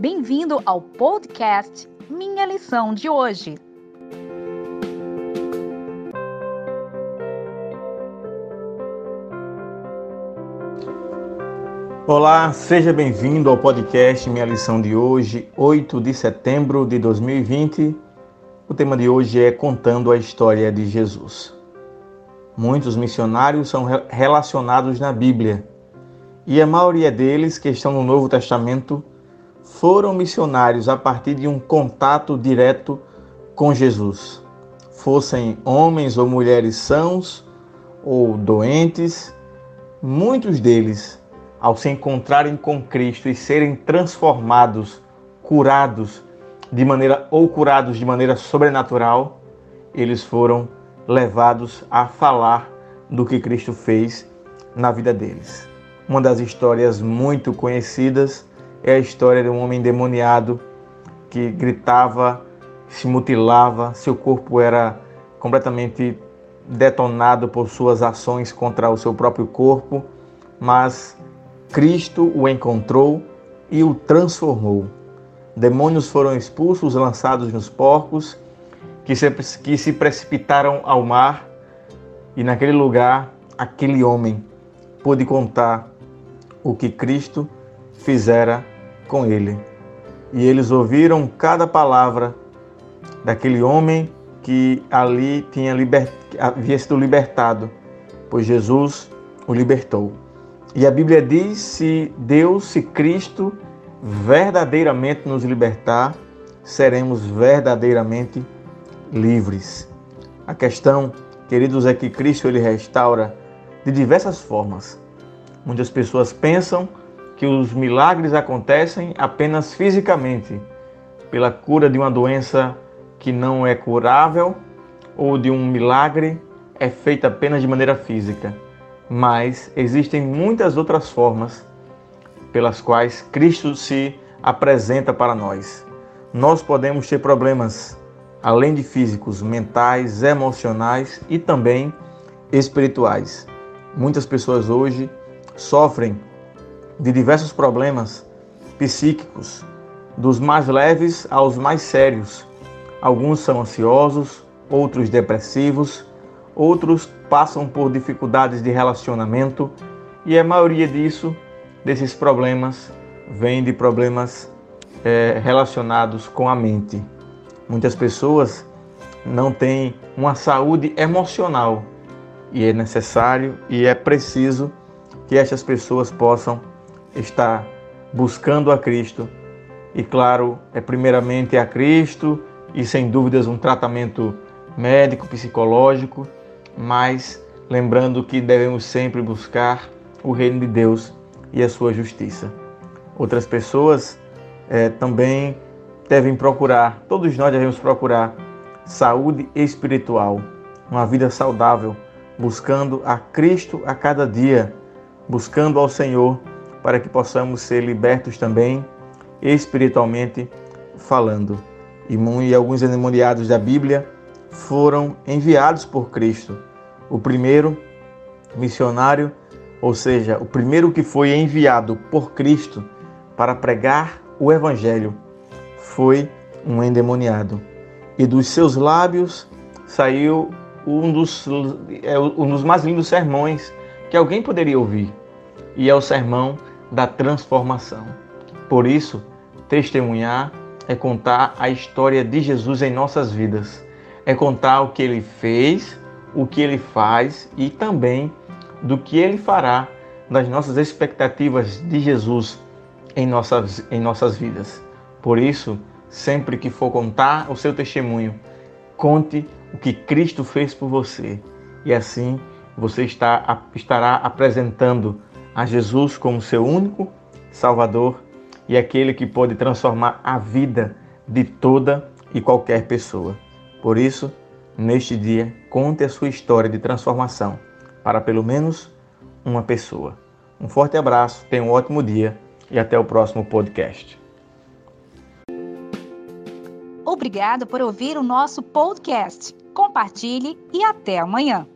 Bem-vindo ao podcast Minha Lição de Hoje. Olá, seja bem-vindo ao podcast Minha Lição de Hoje, 8 de setembro de 2020. O tema de hoje é Contando a História de Jesus. Muitos missionários são relacionados na Bíblia e a maioria deles que estão no Novo Testamento foram missionários a partir de um contato direto com Jesus. Fossem homens ou mulheres sãos ou doentes, muitos deles, ao se encontrarem com Cristo e serem transformados, curados de maneira ou curados de maneira sobrenatural, eles foram levados a falar do que Cristo fez na vida deles. Uma das histórias muito conhecidas é a história de um homem endemoniado que gritava, se mutilava, seu corpo era completamente detonado por suas ações contra o seu próprio corpo, mas Cristo o encontrou e o transformou. Demônios foram expulsos, lançados nos porcos, que se, que se precipitaram ao mar, e naquele lugar, aquele homem pôde contar o que Cristo fizera com ele. E eles ouviram cada palavra daquele homem que ali tinha liber... havia sido libertado, pois Jesus o libertou. E a Bíblia diz: se Deus, se Cristo verdadeiramente nos libertar, seremos verdadeiramente livres. A questão, queridos, é que Cristo ele restaura de diversas formas. Muitas pessoas pensam que os milagres acontecem apenas fisicamente, pela cura de uma doença que não é curável ou de um milagre é feito apenas de maneira física. Mas existem muitas outras formas pelas quais Cristo se apresenta para nós. Nós podemos ter problemas além de físicos, mentais, emocionais e também espirituais. Muitas pessoas hoje sofrem de diversos problemas psíquicos, dos mais leves aos mais sérios. Alguns são ansiosos, outros depressivos, outros passam por dificuldades de relacionamento e a maioria disso, desses problemas, vem de problemas é, relacionados com a mente. Muitas pessoas não têm uma saúde emocional e é necessário e é preciso que estas pessoas possam estar buscando a Cristo. E claro, é primeiramente a Cristo e sem dúvidas um tratamento médico, psicológico, mas lembrando que devemos sempre buscar o reino de Deus e a sua justiça. Outras pessoas é, também devem procurar, todos nós devemos procurar saúde espiritual, uma vida saudável, buscando a Cristo a cada dia buscando ao Senhor para que possamos ser libertos também espiritualmente falando. E alguns endemoniados da Bíblia foram enviados por Cristo. O primeiro missionário, ou seja, o primeiro que foi enviado por Cristo para pregar o Evangelho, foi um endemoniado. E dos seus lábios saiu um dos, é, um dos mais lindos sermões que alguém poderia ouvir, e é o sermão da transformação. Por isso, testemunhar é contar a história de Jesus em nossas vidas, é contar o que ele fez, o que ele faz e também do que ele fará das nossas expectativas de Jesus em nossas, em nossas vidas. Por isso, sempre que for contar o seu testemunho, conte o que Cristo fez por você. E assim você está, estará apresentando a Jesus como seu único Salvador e aquele que pode transformar a vida de toda e qualquer pessoa. Por isso, neste dia, conte a sua história de transformação para pelo menos uma pessoa. Um forte abraço, tenha um ótimo dia e até o próximo podcast. Obrigado por ouvir o nosso podcast. Compartilhe e até amanhã.